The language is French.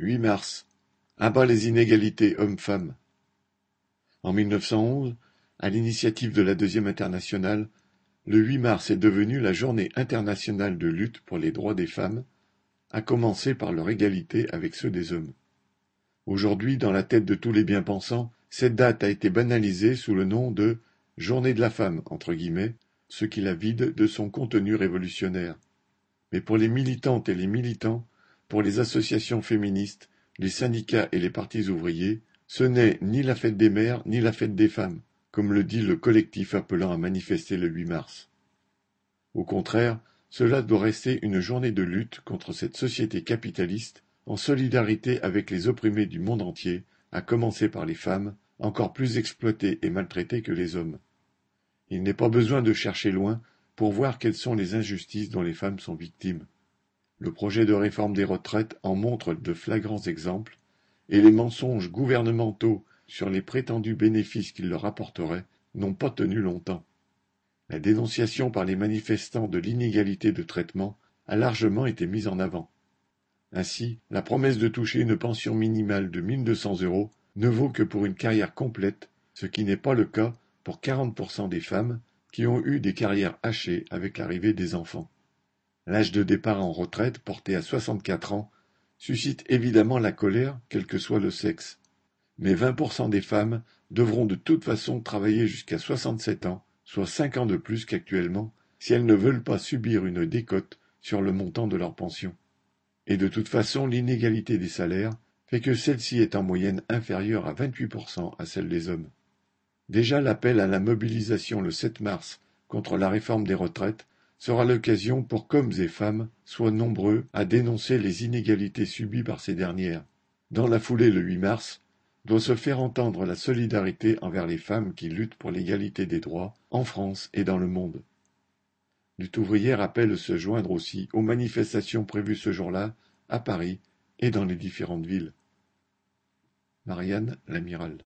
huit mars. À bas les inégalités hommes-femmes. En 1911, à l'initiative de la Deuxième Internationale, le 8 mars est devenu la Journée internationale de lutte pour les droits des femmes, à commencer par leur égalité avec ceux des hommes. Aujourd'hui, dans la tête de tous les bien-pensants, cette date a été banalisée sous le nom de Journée de la femme, entre guillemets, ce qui la vide de son contenu révolutionnaire. Mais pour les militantes et les militants, pour les associations féministes, les syndicats et les partis ouvriers, ce n'est ni la fête des mères ni la fête des femmes, comme le dit le collectif appelant à manifester le 8 mars. Au contraire, cela doit rester une journée de lutte contre cette société capitaliste en solidarité avec les opprimés du monde entier, à commencer par les femmes, encore plus exploitées et maltraitées que les hommes. Il n'est pas besoin de chercher loin pour voir quelles sont les injustices dont les femmes sont victimes. Le projet de réforme des retraites en montre de flagrants exemples, et les mensonges gouvernementaux sur les prétendus bénéfices qu'il leur apporterait n'ont pas tenu longtemps. La dénonciation par les manifestants de l'inégalité de traitement a largement été mise en avant. Ainsi, la promesse de toucher une pension minimale de 1200 euros ne vaut que pour une carrière complète, ce qui n'est pas le cas pour 40% des femmes qui ont eu des carrières hachées avec l'arrivée des enfants. L'âge de départ en retraite, porté à 64 ans, suscite évidemment la colère, quel que soit le sexe. Mais 20% des femmes devront de toute façon travailler jusqu'à 67 ans, soit 5 ans de plus qu'actuellement, si elles ne veulent pas subir une décote sur le montant de leur pension. Et de toute façon, l'inégalité des salaires fait que celle-ci est en moyenne inférieure à 28% à celle des hommes. Déjà l'appel à la mobilisation le 7 mars contre la réforme des retraites sera l'occasion pour qu'hommes et femmes soient nombreux à dénoncer les inégalités subies par ces dernières. Dans la foulée le 8 mars, doit se faire entendre la solidarité envers les femmes qui luttent pour l'égalité des droits en France et dans le monde. Lutte ouvrière appelle se joindre aussi aux manifestations prévues ce jour-là à Paris et dans les différentes villes. Marianne l'amiral